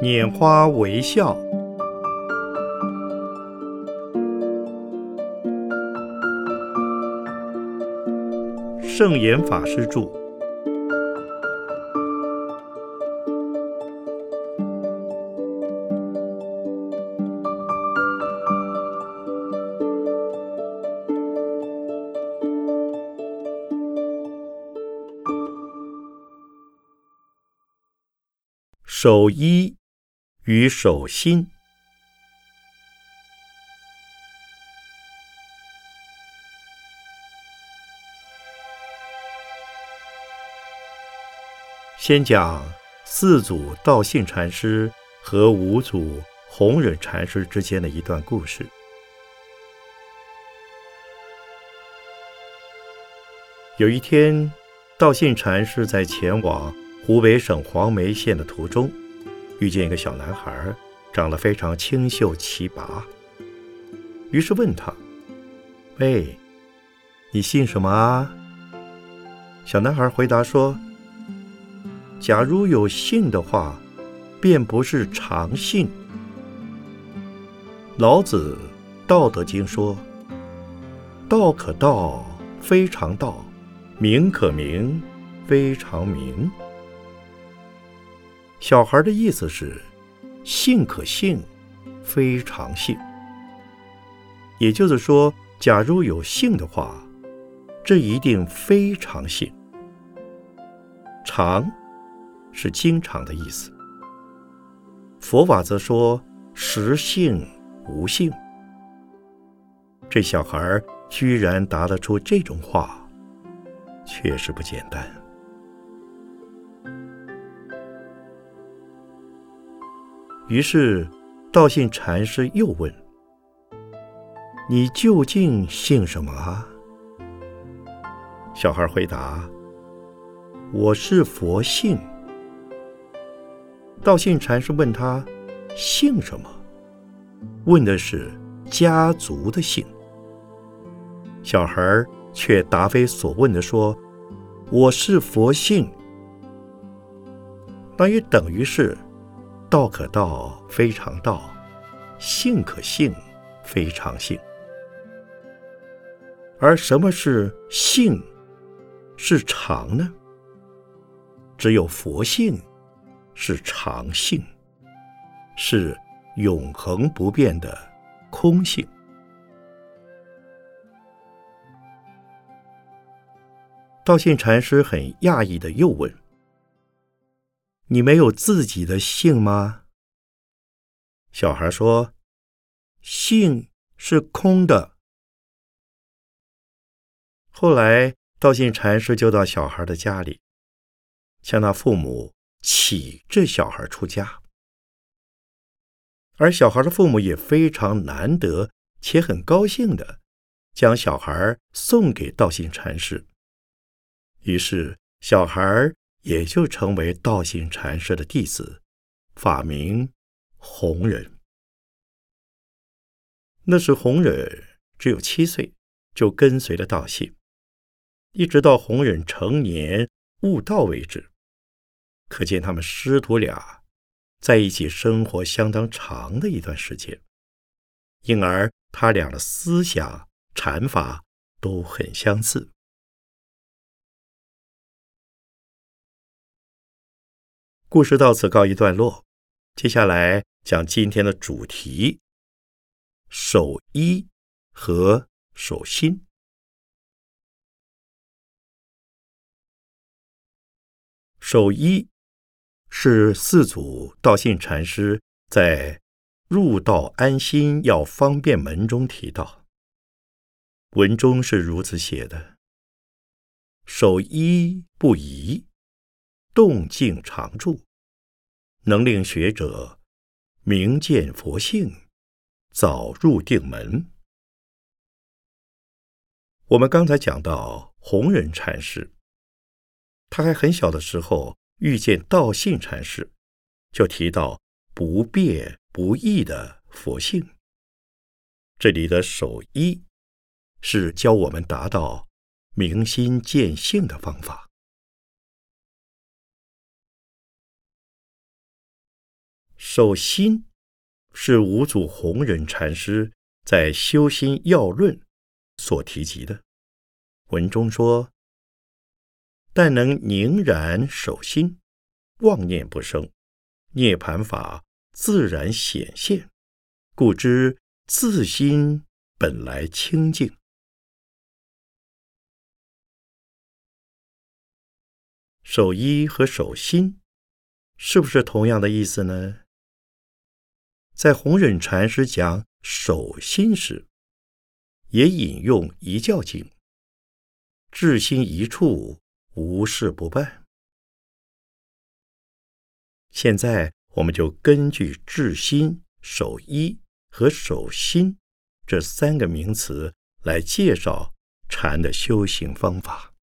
拈花微笑。圣严法师著。守一与守心。先讲四祖道信禅师和五祖弘忍禅师之间的一段故事。有一天，道信禅师在前往。湖北省黄梅县的途中，遇见一个小男孩，长得非常清秀奇拔。于是问他：“喂，你姓什么啊？”小男孩回答说：“假如有姓的话，便不是常姓。”老子《道德经》说：“道可道，非常道；名可名，非常名。”小孩的意思是，信可信，非常信。也就是说，假如有性的话，这一定非常信。常是经常的意思。佛法则说实信无信。这小孩居然答得出这种话，确实不简单。于是，道信禅师又问：“你究竟姓什么啊？”小孩回答：“我是佛姓。”道信禅师问他：“姓什么？”问的是家族的姓。小孩却答非所问的说：“我是佛姓。”那也等于是。道可道，非常道；性可性，非常性。而什么是性？是常呢？只有佛性是常性，是永恒不变的空性。道信禅师很讶异的又问。你没有自己的姓吗？小孩说：“姓是空的。”后来，道信禅师就到小孩的家里，向他父母启这小孩出家。而小孩的父母也非常难得且很高兴的，将小孩送给道信禅师。于是，小孩。也就成为道信禅师的弟子，法名弘忍。那时弘忍只有七岁，就跟随了道信，一直到弘忍成年悟道为止。可见他们师徒俩在一起生活相当长的一段时间，因而他俩的思想禅法都很相似。故事到此告一段落，接下来讲今天的主题：守一和守心。守一是四祖道信禅师在《入道安心要方便门》中提到，文中是如此写的：“守一不疑。”动静常住，能令学者明见佛性，早入定门。我们刚才讲到弘忍禅师，他还很小的时候遇见道信禅师，就提到不变不异的佛性。这里的守一，是教我们达到明心见性的方法。守心是五祖弘忍禅师在《修心要论》所提及的。文中说：“但能凝然守心，妄念不生，涅盘法自然显现，故知自心本来清净。”守一和守心，是不是同样的意思呢？在弘忍禅师讲守心时，也引用一教经：“至心一处，无事不办。”现在我们就根据“至心”“守一”和“守心”这三个名词来介绍禅的修行方法。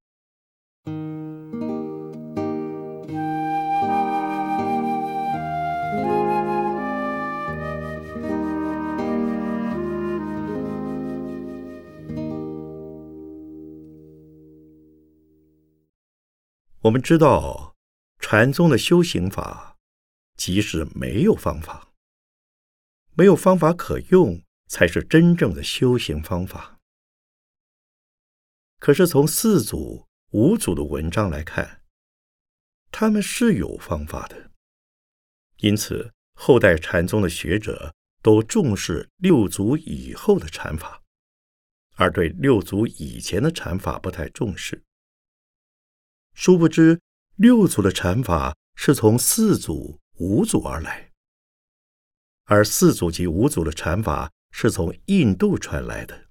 我们知道，禅宗的修行法，即是没有方法，没有方法可用，才是真正的修行方法。可是从四祖、五祖的文章来看，他们是有方法的。因此，后代禅宗的学者都重视六祖以后的禅法，而对六祖以前的禅法不太重视。殊不知，六祖的禅法是从四祖、五祖而来，而四祖及五祖的禅法是从印度传来的。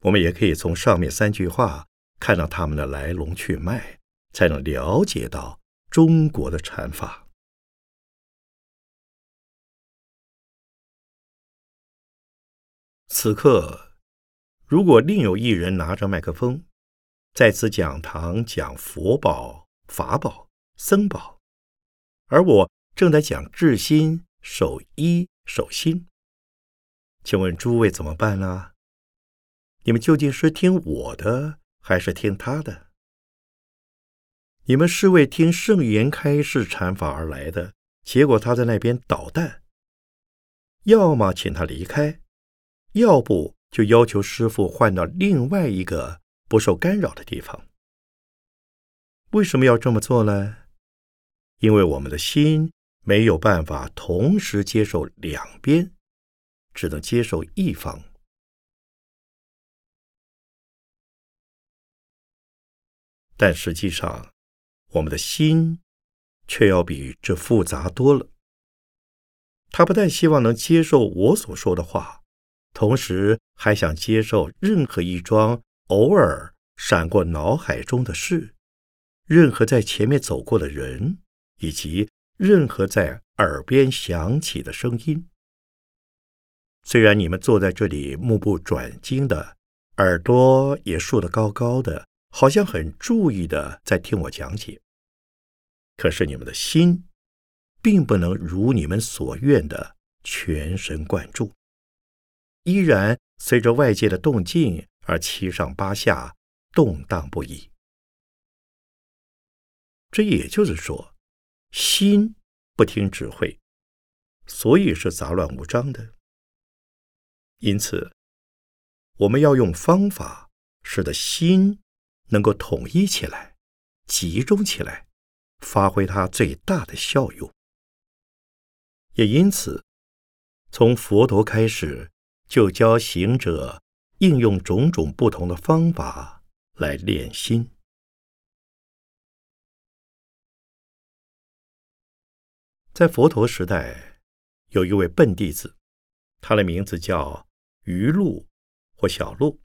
我们也可以从上面三句话看到他们的来龙去脉，才能了解到中国的禅法。此刻，如果另有一人拿着麦克风，在此讲堂讲佛宝、法宝、僧宝，而我正在讲治心、守一、守心。请问诸位怎么办呢？你们究竟是听我的，还是听他的？你们是为听圣言开示禅法而来的，结果他在那边捣蛋，要么请他离开，要不就要求师傅换到另外一个。不受干扰的地方，为什么要这么做呢？因为我们的心没有办法同时接受两边，只能接受一方。但实际上，我们的心却要比这复杂多了。他不但希望能接受我所说的话，同时还想接受任何一桩。偶尔闪过脑海中的事，任何在前面走过的人，以及任何在耳边响起的声音。虽然你们坐在这里目不转睛的，耳朵也竖得高高的，好像很注意的在听我讲解，可是你们的心并不能如你们所愿的全神贯注，依然随着外界的动静。而七上八下，动荡不已。这也就是说，心不听指挥，所以是杂乱无章的。因此，我们要用方法，使得心能够统一起来，集中起来，发挥它最大的效用。也因此，从佛陀开始，就教行者。应用种种不同的方法来练心。在佛陀时代，有一位笨弟子，他的名字叫余禄或小禄。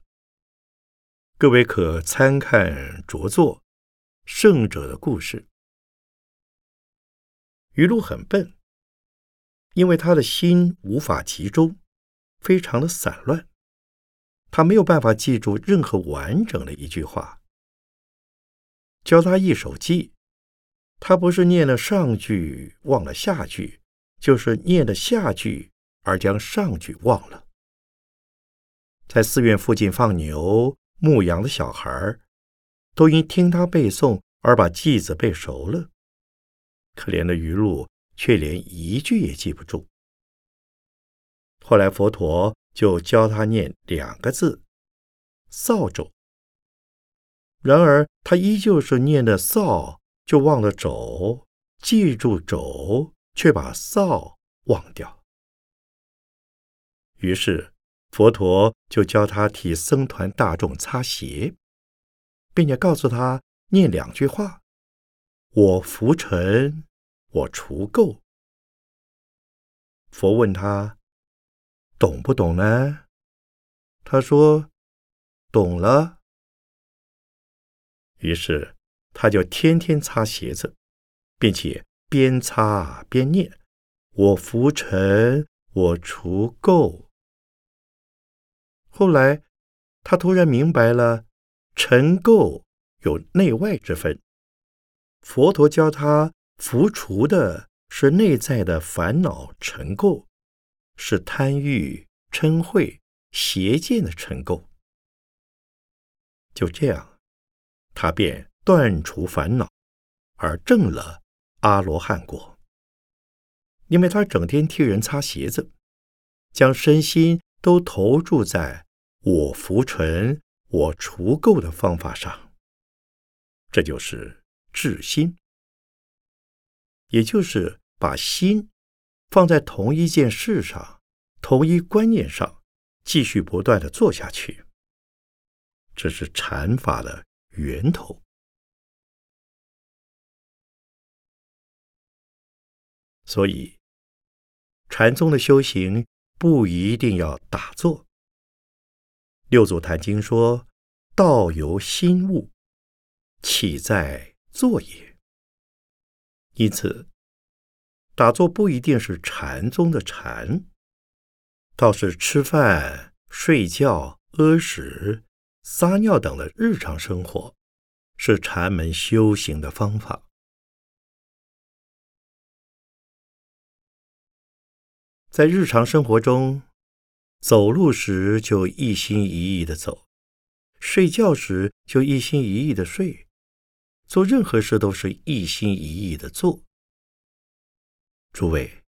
各位可参看着作《圣者的故事》。余禄很笨，因为他的心无法集中，非常的散乱。他没有办法记住任何完整的一句话。教他一手记，他不是念了上句忘了下句，就是念了下句而将上句忘了。在寺院附近放牛牧羊的小孩，都因听他背诵而把偈子背熟了。可怜的余露却连一句也记不住。后来佛陀就教他念两个字“扫帚”，然而他依旧是念的“扫”，就忘了“肘”，记住“肘”，却把“扫”忘掉。于是佛陀就教他替僧团大众擦鞋，并且告诉他念两句话：“我浮尘。”我除垢。佛问他懂不懂呢？他说懂了。于是他就天天擦鞋子，并且边擦边念：“我浮尘，我除垢。”后来他突然明白了，尘垢有内外之分。佛陀教他。浮除的是内在的烦恼尘垢，是贪欲、嗔恚、邪见的尘垢。就这样，他便断除烦恼，而证了阿罗汉果。因为他整天替人擦鞋子，将身心都投注在我浮尘、我除垢的方法上，这就是至心。也就是把心放在同一件事上、同一观念上，继续不断的做下去。这是禅法的源头。所以，禅宗的修行不一定要打坐。六祖坛经说：“道由心悟，岂在坐也。”因此，打坐不一定是禅宗的禅，倒是吃饭、睡觉、屙屎、撒尿等的日常生活，是禅门修行的方法。在日常生活中，走路时就一心一意的走，睡觉时就一心一意的睡。做任何事都是一心一意的做。诸位，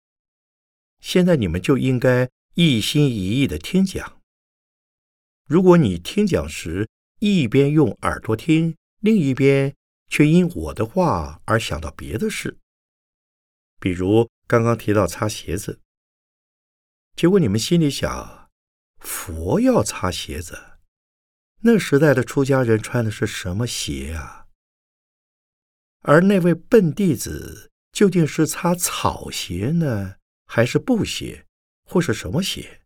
现在你们就应该一心一意的听讲。如果你听讲时一边用耳朵听，另一边却因我的话而想到别的事，比如刚刚提到擦鞋子，结果你们心里想，佛要擦鞋子，那时代的出家人穿的是什么鞋啊？而那位笨弟子究竟是擦草鞋呢，还是布鞋，或是什么鞋？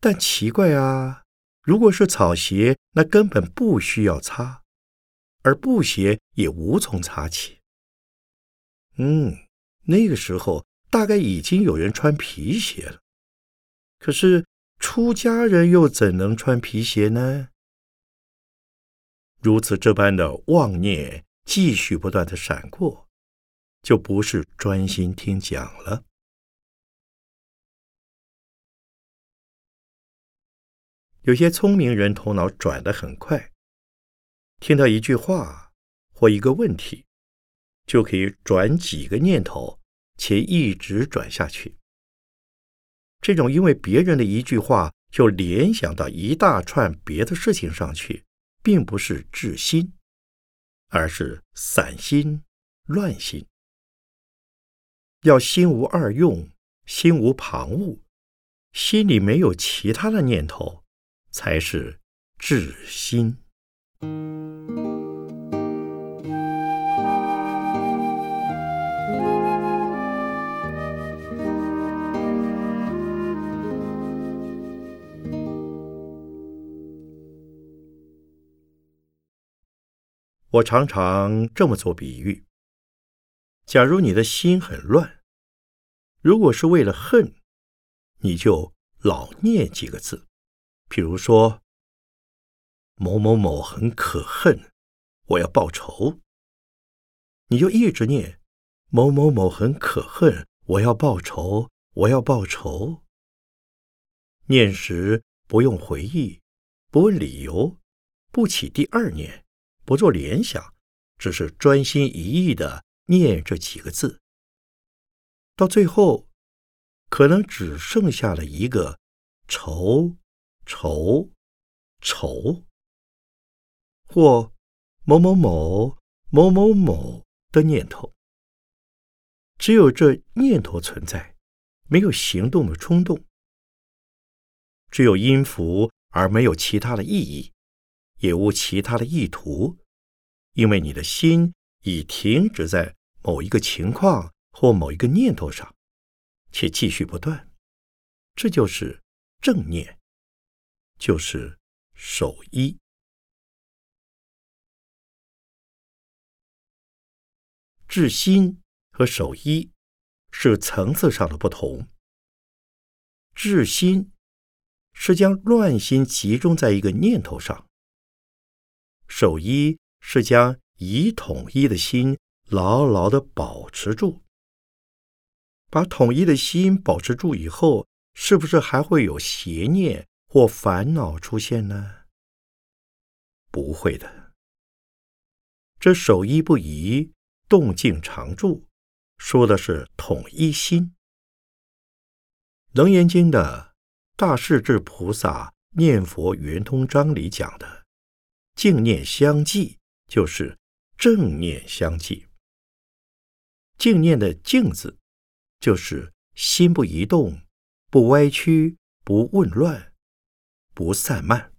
但奇怪啊，如果是草鞋，那根本不需要擦，而布鞋也无从擦起。嗯，那个时候大概已经有人穿皮鞋了。可是出家人又怎能穿皮鞋呢？如此这般的妄念。继续不断的闪过，就不是专心听讲了。有些聪明人头脑转得很快，听到一句话或一个问题，就可以转几个念头，且一直转下去。这种因为别人的一句话就联想到一大串别的事情上去，并不是治心。而是散心、乱心，要心无二用，心无旁骛，心里没有其他的念头，才是智心。我常常这么做比喻：假如你的心很乱，如果是为了恨，你就老念几个字，譬如说某某某很可恨，我要报仇，你就一直念某某某很可恨，我要报仇，我要报仇。念时不用回忆，不问理由，不起第二念。不做联想，只是专心一意的念这几个字，到最后，可能只剩下了一个愁、愁、愁，或某某某、某某某的念头。只有这念头存在，没有行动的冲动；只有音符，而没有其他的意义，也无其他的意图，因为你的心已停止在某一个情况或某一个念头上，且继续不断。这就是正念，就是守一。至心。和守一，是层次上的不同。治心是将乱心集中在一个念头上，守一是将以统一的心牢牢的保持住。把统一的心保持住以后，是不是还会有邪念或烦恼出现呢？不会的。这守一不移，动静常住。说的是统一心，《楞严经》的大势至菩萨念佛圆通章里讲的“净念相继”，就是正念相继。净念的“净”字，就是心不移动、不歪曲、不混乱、不散漫。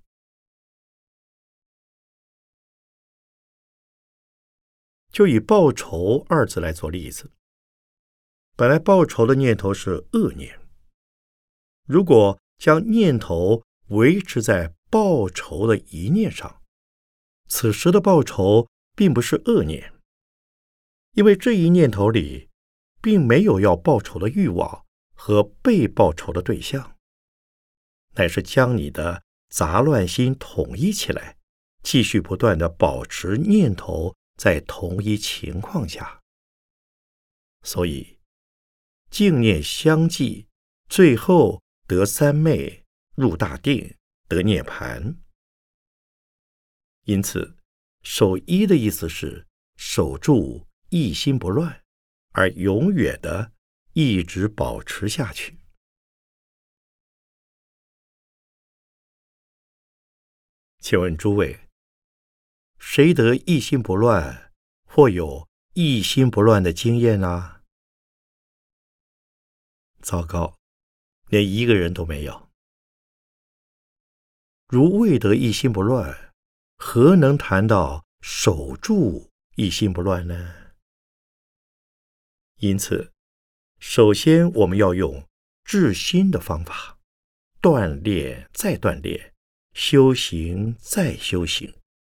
就以报仇二字来做例子。本来报仇的念头是恶念，如果将念头维持在报仇的一念上，此时的报仇并不是恶念，因为这一念头里并没有要报仇的欲望和被报仇的对象，乃是将你的杂乱心统一起来，继续不断的保持念头在同一情况下，所以。净念相继，最后得三昧，入大定，得涅盘。因此，守一的意思是守住一心不乱，而永远的一直保持下去。请问诸位，谁得一心不乱，或有一心不乱的经验呢？糟糕，连一个人都没有。如未得一心不乱，何能谈到守住一心不乱呢？因此，首先我们要用治心的方法，锻炼再锻炼，修行再修行，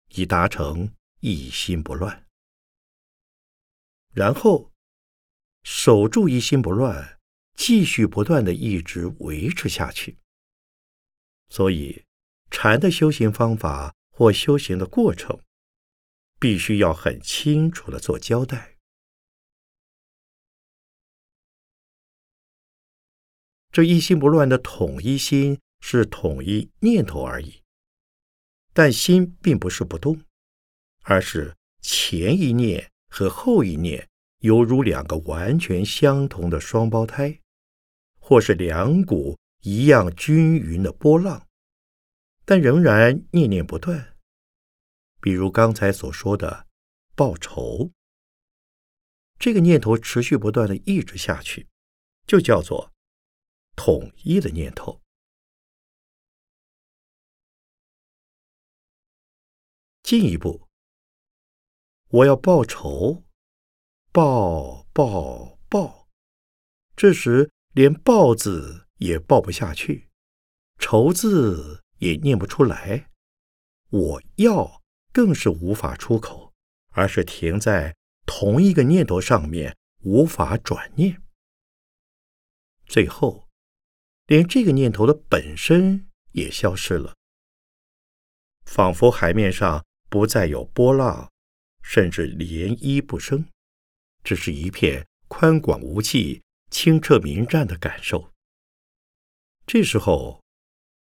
以达成一心不乱。然后守住一心不乱。继续不断的一直维持下去，所以禅的修行方法或修行的过程，必须要很清楚的做交代。这一心不乱的统一心是统一念头而已，但心并不是不动，而是前一念和后一念犹如两个完全相同的双胞胎。或是两股一样均匀的波浪，但仍然念念不断。比如刚才所说的报仇，这个念头持续不断的一直下去，就叫做统一的念头。进一步，我要报仇，报报报，这时。连报字也报不下去，愁字也念不出来，我要更是无法出口，而是停在同一个念头上面，无法转念。最后，连这个念头的本身也消失了，仿佛海面上不再有波浪，甚至涟漪不生，只是一片宽广无际。清澈明湛的感受。这时候，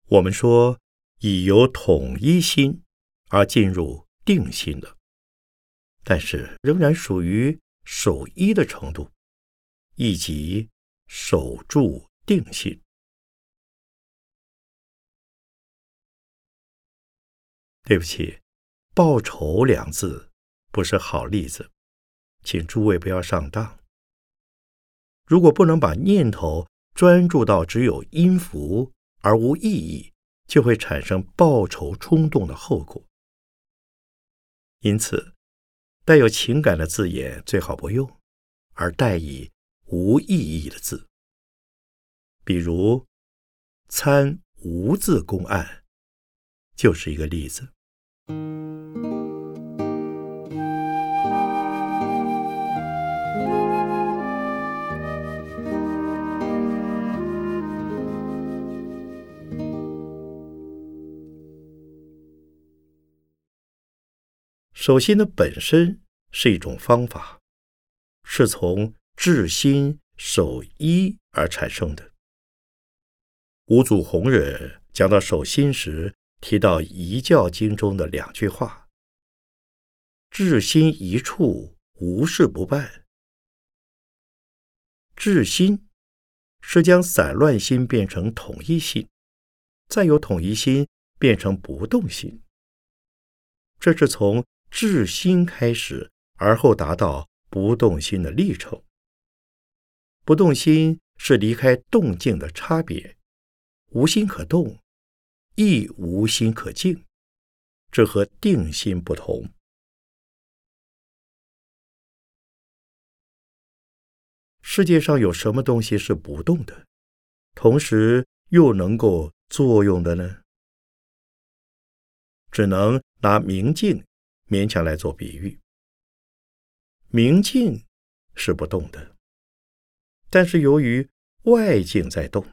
我们说已由统一心而进入定心了，但是仍然属于守一的程度，以及守住定性。对不起，“报仇”两字不是好例子，请诸位不要上当。如果不能把念头专注到只有音符而无意义，就会产生报仇冲动的后果。因此，带有情感的字眼最好不用，而代以无意义的字，比如“参无字公案”就是一个例子。守心的本身是一种方法，是从治心守一而产生的。五祖弘忍讲到守心时，提到《遗教经》中的两句话：“至心一处，无事不办。”至心是将散乱心变成统一心，再由统一心变成不动心。这是从。至心开始，而后达到不动心的历程。不动心是离开动静的差别，无心可动，亦无心可静，这和定心不同。世界上有什么东西是不动的，同时又能够作用的呢？只能拿明镜。勉强来做比喻，明镜是不动的，但是由于外境在动，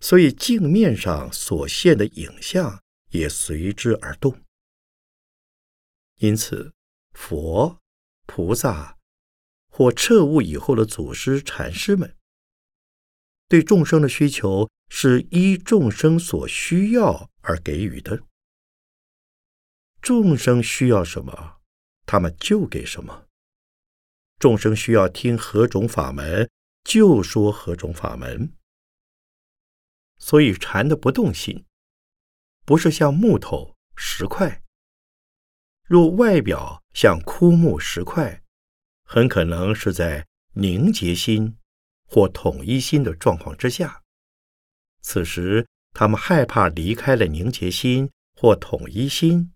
所以镜面上所现的影像也随之而动。因此，佛、菩萨或彻悟以后的祖师、禅师们，对众生的需求是依众生所需要而给予的。众生需要什么，他们就给什么。众生需要听何种法门，就说何种法门。所以禅的不动心，不是像木头石块。若外表像枯木石块，很可能是在凝结心或统一心的状况之下。此时他们害怕离开了凝结心或统一心。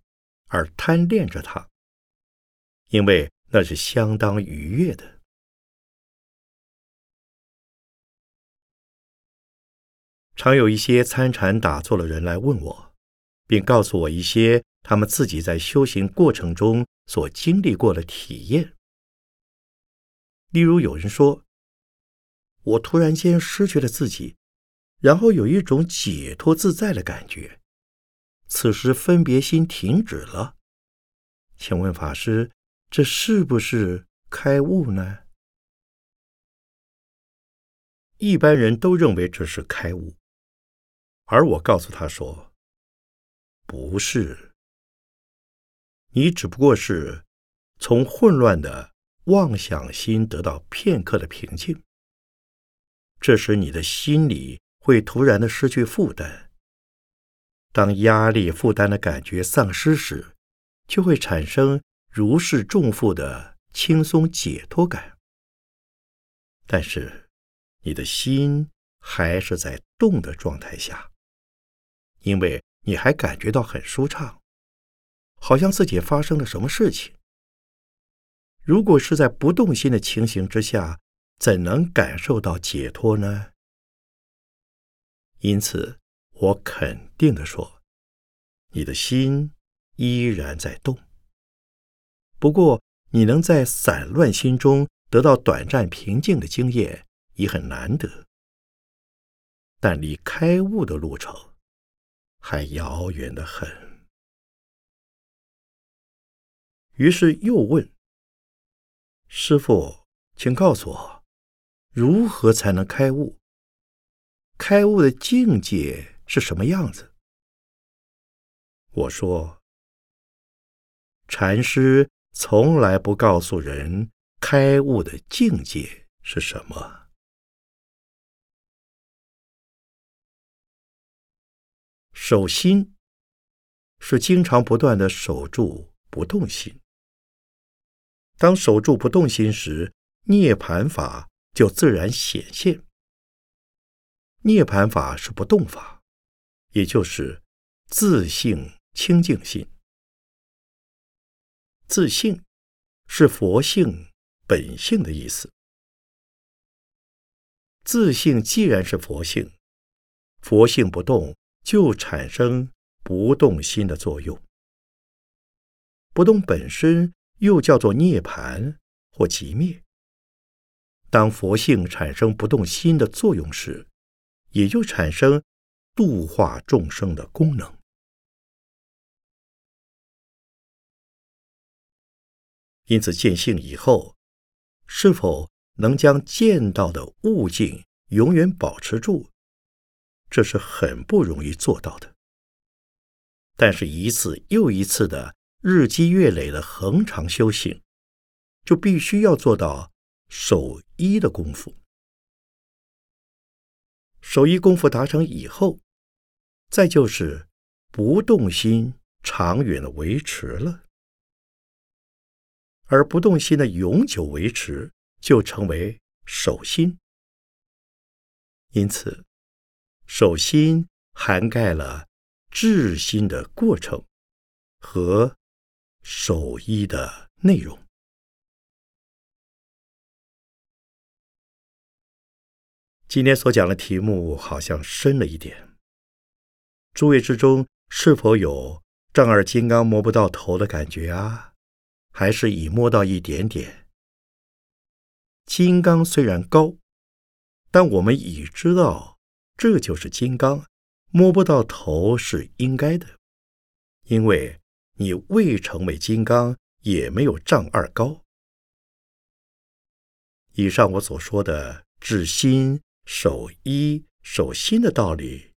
而贪恋着它，因为那是相当愉悦的。常有一些参禅打坐的人来问我，并告诉我一些他们自己在修行过程中所经历过的体验。例如，有人说：“我突然间失去了自己，然后有一种解脱自在的感觉。”此时分别心停止了，请问法师，这是不是开悟呢？一般人都认为这是开悟，而我告诉他说，不是，你只不过是从混乱的妄想心得到片刻的平静，这时你的心里会突然的失去负担。当压力负担的感觉丧失时，就会产生如释重负的轻松解脱感。但是，你的心还是在动的状态下，因为你还感觉到很舒畅，好像自己发生了什么事情。如果是在不动心的情形之下，怎能感受到解脱呢？因此。我肯定的说，你的心依然在动。不过，你能在散乱心中得到短暂平静的经验，已很难得。但离开悟的路程还遥远的很。于是又问师傅：“请告诉我，如何才能开悟？开悟的境界？”是什么样子？我说，禅师从来不告诉人开悟的境界是什么。守心是经常不断的守住不动心。当守住不动心时，涅盘法就自然显现。涅盘法是不动法，也就是自性清净心。自性是佛性本性的意思。自性既然是佛性，佛性不动，就产生不动心的作用。不动本身又叫做涅盘或极灭。当佛性产生不动心的作用时，也就产生度化众生的功能。因此，见性以后，是否能将见到的物境永远保持住，这是很不容易做到的。但是，一次又一次的日积月累的恒常修行，就必须要做到守一的功夫。守一功夫达成以后，再就是不动心长远的维持了。而不动心的永久维持，就成为守心。因此，守心涵盖了治心的过程和守一的内容。今天所讲的题目好像深了一点。诸位之中是否有丈二金刚摸不到头的感觉啊？还是已摸到一点点？金刚虽然高，但我们已知道这就是金刚，摸不到头是应该的，因为你未成为金刚，也没有丈二高。以上我所说的治心。守一守心的道理，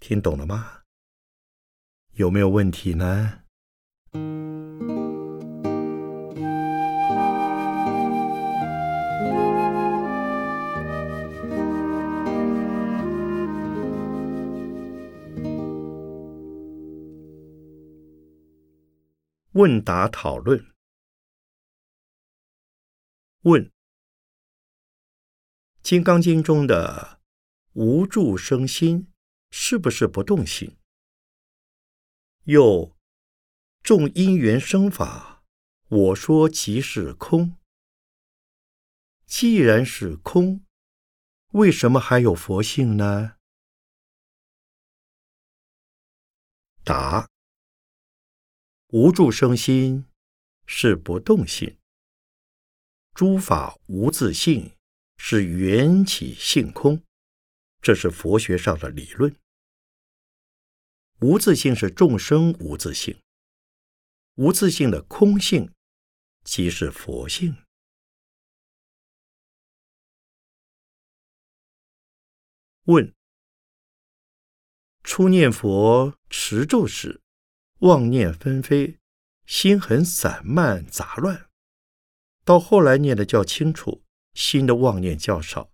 听懂了吗？有没有问题呢？问答讨论。问。《金刚经》中的无住生心是不是不动心？又众因缘生法，我说即是空。既然是空，为什么还有佛性呢？答：无住生心是不动心，诸法无自性。是缘起性空，这是佛学上的理论。无自性是众生无自性，无自性的空性即是佛性。问：初念佛持咒时，妄念纷飞，心很散漫杂乱；到后来念的较清楚。心的妄念较少，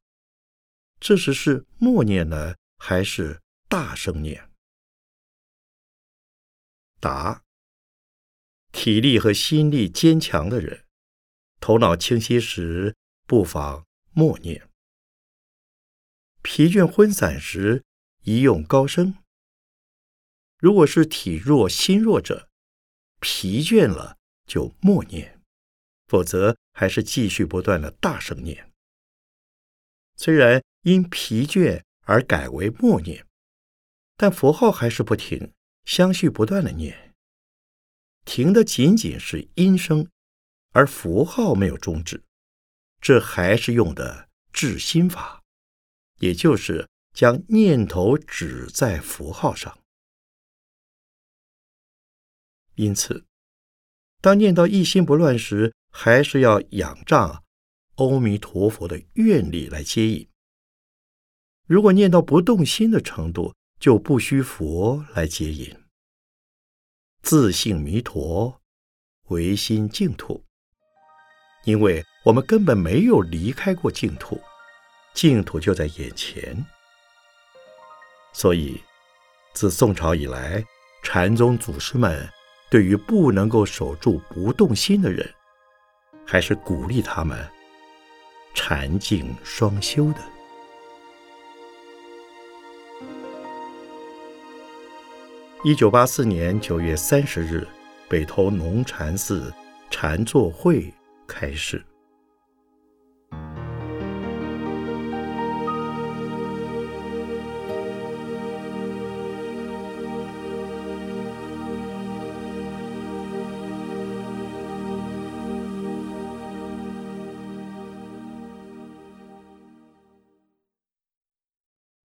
这时是默念呢，还是大声念？答：体力和心力坚强的人，头脑清晰时不妨默念；疲倦昏散时宜用高声。如果是体弱心弱者，疲倦了就默念，否则。还是继续不断的大声念，虽然因疲倦而改为默念，但佛号还是不停，相续不断的念。停的仅仅是音声，而符号没有终止，这还是用的治心法，也就是将念头指在符号上。因此，当念到一心不乱时，还是要仰仗阿弥陀佛的愿力来接引。如果念到不动心的程度，就不需佛来接引。自性弥陀，唯心净土。因为我们根本没有离开过净土，净土就在眼前。所以，自宋朝以来，禅宗祖师们对于不能够守住不动心的人，还是鼓励他们禅静双修的。一九八四年九月三十日，北投农禅寺禅坐会开始。